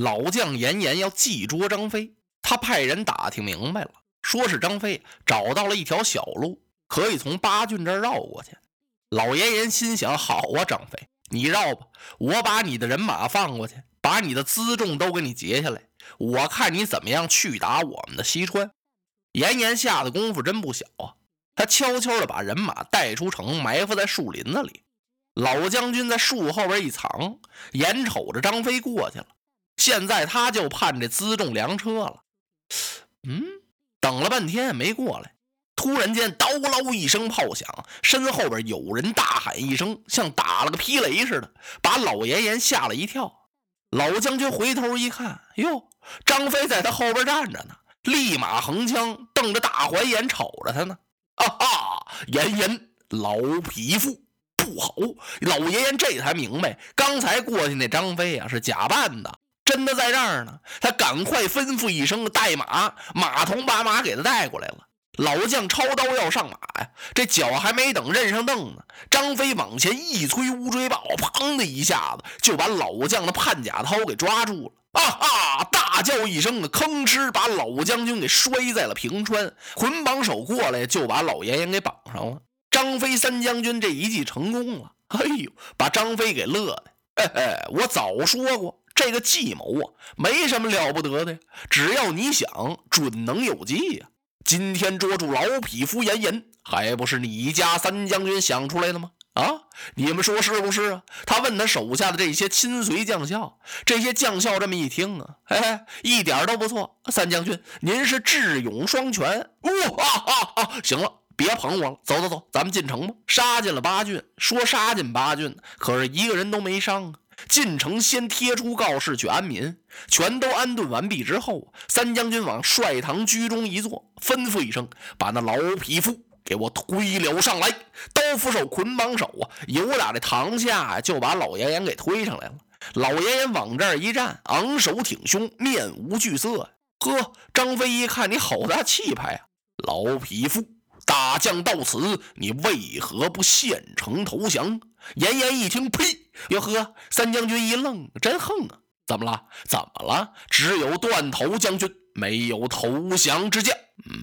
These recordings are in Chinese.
老将严颜要计捉张飞，他派人打听明白了，说是张飞找到了一条小路，可以从八郡这儿绕过去。老严颜心想：好啊，张飞，你绕吧，我把你的人马放过去，把你的辎重都给你截下来，我看你怎么样去打我们的西川。严颜下的功夫真不小啊，他悄悄地把人马带出城，埋伏在树林子里。老将军在树后边一藏，眼瞅着张飞过去了，现在他就盼这辎重粮车了。嗯，等了半天也没过来。突然间，刀嗷一声炮响，身后边有人大喊一声，像打了个霹雷似的，把老严颜吓了一跳。老将军回头一看，哟，张飞在他后边站着呢，立马横枪，瞪着大环眼瞅着他呢。啊哈，严颜老匹夫不好！老严颜这才明白，刚才过去那张飞啊是假扮的，真的在这儿呢。他赶快吩咐一声，带马，马童把马给他带过来了。老将抄刀要上马呀，这脚还没等认上凳呢，张飞往前一催乌骓豹，砰的一下子就把老将的判甲涛给抓住了。啊哈！大叫一声，吭哧把老将军给摔在了平川。捆绑手过来就把老严颜给绑上了。张飞三将军这一计成功了，哎呦，把张飞给乐的。嘿嘿，我早说过，这个计谋啊，没什么了不得的，只要你想，准能有计呀。今天捉住老匹夫严颜，还不是你家三将军想出来的吗？啊，你们说是不是啊？他问他手下的这些亲随将校，这些将校这么一听啊，哎，一点都不错。三将军，您是智勇双全。哇哈哈！行了，别捧我了，走走走，咱们进城吧。杀进了八郡，说杀进八郡，可是一个人都没伤啊。进城先贴出告示去安民，全都安顿完毕之后，三将军往帅堂居中一坐，吩咐一声，把那老匹夫给我推了上来。刀斧手、捆绑手啊，由打这堂下，就把老严颜给推上来了。老严颜往这儿一站，昂首挺胸，面无惧色。呵，张飞一看你好大气派啊，老匹夫，大将到此，你为何不献城投降？严颜一听，呸！哟呵，三将军一愣，真横啊！怎么了？怎么了？只有断头将军，没有投降之将。嗯，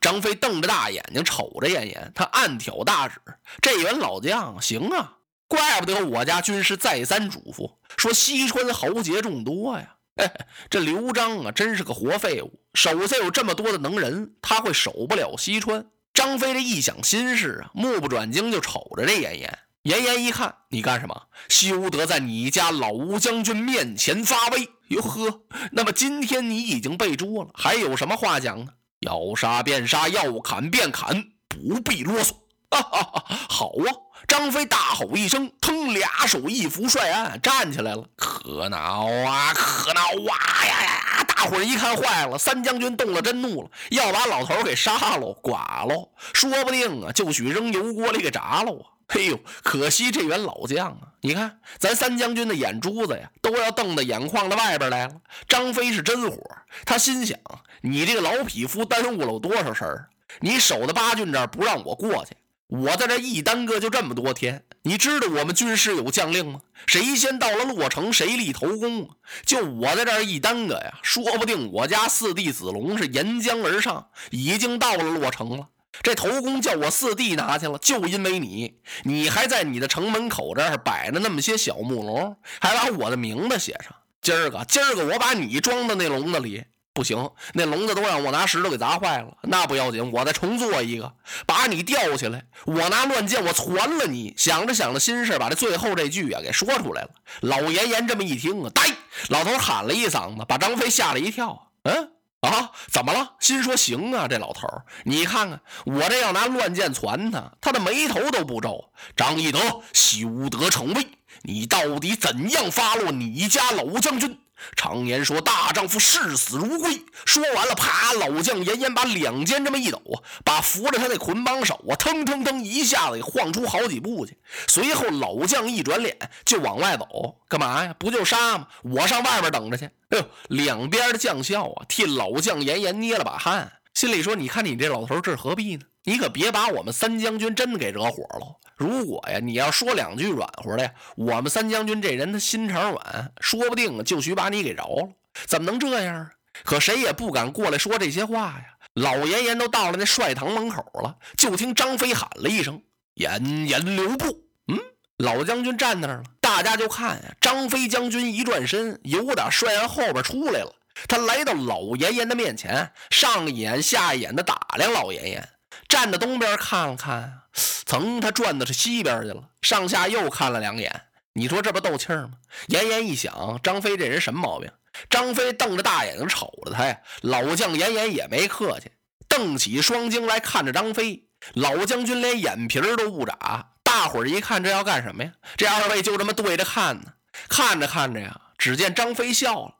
张飞瞪着大眼睛瞅着严颜，他暗挑大指：这员老将行啊，怪不得我家军师再三嘱咐，说西川豪杰众多呀。嘿嘿，这刘璋啊，真是个活废物，手下有这么多的能人，他会守不了西川。张飞这一想心事啊，目不转睛就瞅着这严颜。严颜一看，你干什么？休得在你家老吴将军面前发威！哟呵，那么今天你已经被捉了，还有什么话讲呢？要杀便杀，要砍便砍，不必啰嗦。哈哈哈！好啊！张飞大吼一声，腾，俩手一扶帅案，站起来了。可恼啊！可恼啊！呀呀呀！大伙儿一看坏了，三将军动了真怒了，要把老头给杀喽，剐喽，说不定啊，就许扔油锅里给炸喽啊！嘿呦，可惜这员老将啊！你看咱三将军的眼珠子呀，都要瞪到眼眶的外边来了。张飞是真火，他心想：你这个老匹夫耽误了我多少事儿？你守的八郡这儿不让我过去，我在这一耽搁就这么多天。你知道我们军师有将令吗？谁先到了洛城，谁立头功。就我在这一耽搁呀，说不定我家四弟子龙是沿江而上，已经到了洛城了。这头功叫我四弟拿去了，就因为你，你还在你的城门口这儿摆着那么些小木笼，还把我的名字写上。今儿个，今儿个我把你装到那笼子里，不行，那笼子都让我拿石头给砸坏了。那不要紧，我再重做一个，把你吊起来，我拿乱箭我攒了你。想着想着心事，把这最后这句啊给说出来了。老严严这么一听啊，呆，老头喊了一嗓子，把张飞吓了一跳。嗯。啊，怎么了？心说行啊，这老头儿，你看看我这要拿乱箭攒他，他的眉头都不皱。张翼德，休得逞威！你到底怎样发落你家老将军？常言说，大丈夫视死如归。说完了，啪！老将严严把两肩这么一抖，把扶着他那捆绑手啊，腾腾腾一下子给晃出好几步去。随后老将一转脸就往外走，干嘛呀？不就杀吗？我上外边等着去。哎呦，两边的将校啊，替老将严严捏了把汗，心里说：你看你这老头，这是何必呢？你可别把我们三将军真给惹火了。如果呀，你要说两句软和的呀，我们三将军这人他心肠软，说不定就许把你给饶了。怎么能这样啊？可谁也不敢过来说这些话呀。老严严都到了那帅堂门口了，就听张飞喊了一声：“严严留步！”嗯，老将军站那儿了，大家就看呀。张飞将军一转身，由打帅后边出来了。他来到老严严的面前，上一眼下一眼的打量老严严。站在东边看了看，曾他转的是西边去了，上下又看了两眼。你说这不斗气儿吗？严严一想，张飞这人什么毛病？张飞瞪着大眼睛瞅着他呀。老将严严也没客气，瞪起双睛来看着张飞。老将军连眼皮都不眨。大伙儿一看，这要干什么呀？这二位就这么对着看呢。看着看着呀，只见张飞笑了，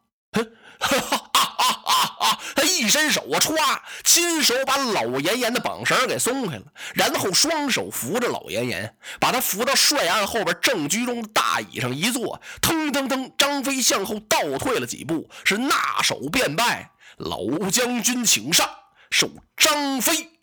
哈，哈哈。他一伸手啊，歘，亲手把老严严的绑绳给松开了，然后双手扶着老严严，把他扶到帅案后边正居中的大椅上一坐，腾腾腾，张飞向后倒退了几步，是纳手便拜：“老将军请上，受张飞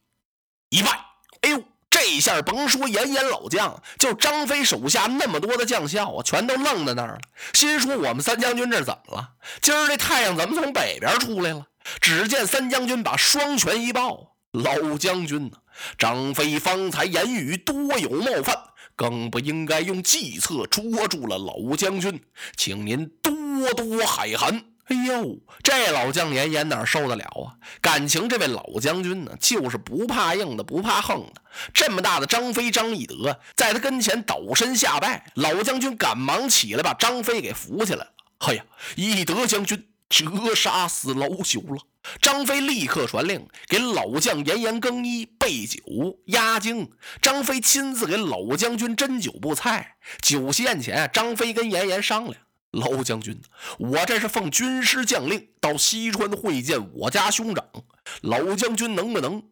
一拜。”哎呦！这一下甭说严严老将，就张飞手下那么多的将校啊，全都愣在那儿了，心说我们三将军这怎么了？今儿这太阳怎么从北边出来了？只见三将军把双拳一抱：“老将军呐，张飞方才言语多有冒犯，更不应该用计策捉住了老将军，请您多多海涵。”哎呦，这老将严严哪受得了啊？感情这位老将军呢，就是不怕硬的，不怕横的。这么大的张飞张翼德，在他跟前倒身下拜，老将军赶忙起来把张飞给扶起来了。哎呀，翼德将军折杀死老朽了！张飞立刻传令给老将严严更衣、备酒、压惊。张飞亲自给老将军斟酒布菜。酒席宴前，张飞跟严严商量。老将军，我这是奉军师将令到西川会见我家兄长，老将军能不能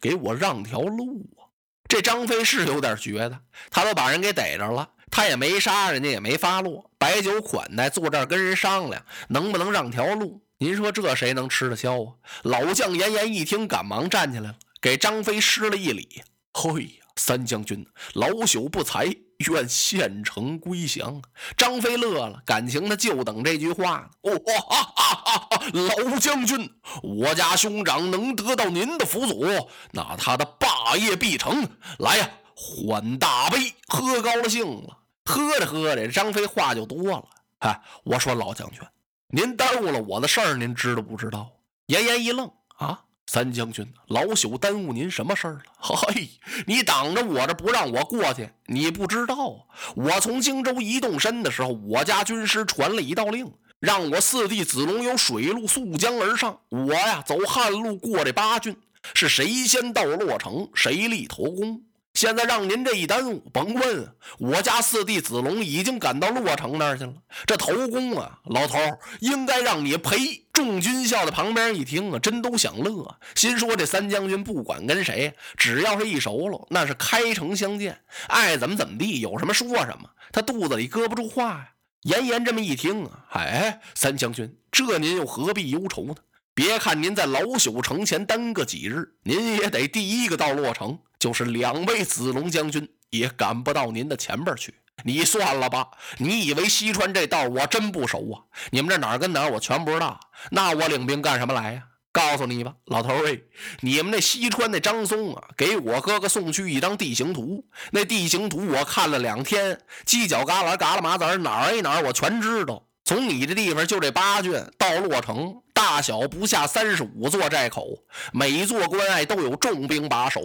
给我让条路啊？这张飞是有点觉得，他都把人给逮着了，他也没杀人家，也没发落，摆酒款待，坐这儿跟人商量，能不能让条路？您说这谁能吃得消啊？老将严颜一听，赶忙站起来了，给张飞施了一礼。嘿呀，三将军，老朽不才。愿县城归降。张飞乐了，感情他就等这句话呢。哦，哈哈哈哈！老将军，我家兄长能得到您的辅佐，那他的霸业必成。来呀，换大杯，喝高了兴了。喝着喝着，张飞话就多了。哎，我说老将军，您耽误了我的事儿，您知道不知道？严严一愣啊。三将军，老朽耽误您什么事儿了？嘿，你挡着我这不让我过去，你不知道啊！我从荆州一动身的时候，我家军师传了一道令，让我四弟子龙由水路溯江而上，我呀走旱路过这八郡，是谁先到洛城，谁立头功。现在让您这一耽误，甭问，我家四弟子龙已经赶到洛城那儿去了。这头功啊，老头应该让你赔。众军校的旁边一听啊，真都想乐，心说这三将军不管跟谁，只要是一熟了，那是开城相见，爱怎么怎么地，有什么说什么。他肚子里搁不住话呀。严严这么一听啊，哎，三将军，这您又何必忧愁呢？别看您在老朽城前耽搁几日，您也得第一个到洛城。就是两位子龙将军也赶不到您的前边去。你算了吧，你以为西川这道我真不熟啊？你们这哪儿跟哪儿我全不知道。那我领兵干什么来呀？告诉你吧，老头儿，你们那西川那张松啊，给我哥哥送去一张地形图。那地形图我看了两天，犄角旮旯、旮旯麻子哪儿一哪儿我全知道。从你这地方就这八郡到洛城，大小不下三十五座寨口，每座关隘都有重兵把守，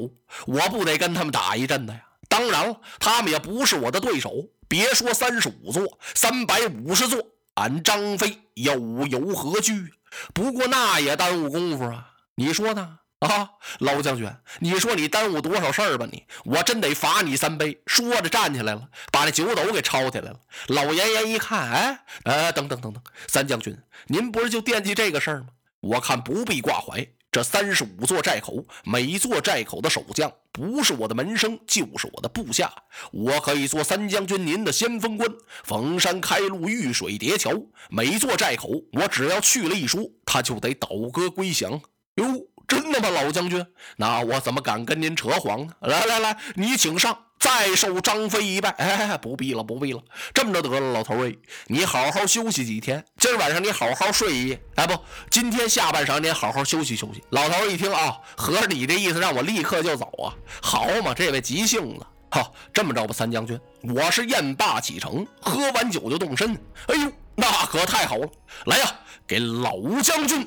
我不得跟他们打一阵子呀？当然了，他们也不是我的对手。别说三十五座，三百五十座，俺张飞又有何惧？不过那也耽误功夫啊！你说呢？啊，老将军，你说你耽误多少事儿吧？你我真得罚你三杯。说着站起来了，把那酒斗给抄起来了。老严严一看，哎，呃，等等等等，三将军，您不是就惦记这个事儿吗？我看不必挂怀。这三十五座寨口，每座寨口的守将不是我的门生，就是我的部下。我可以做三将军您的先锋官，逢山开路，遇水叠桥。每座寨口，我只要去了一说，他就得倒戈归降。哟。真的吗，老将军？那我怎么敢跟您扯谎呢？来来来，你请上，再受张飞一拜。哎，不必了，不必了。这么着得了，老头儿，你好好休息几天。今儿晚上你好好睡一夜。哎，不，今天下半晌你好好休息休息。老头儿一听啊，合着你的意思让我立刻就走啊？好嘛，这位急性子。哈，这么着吧，三将军，我是宴罢启程，喝完酒就动身。哎呦，那可太好了！来呀，给老将军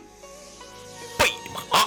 备马。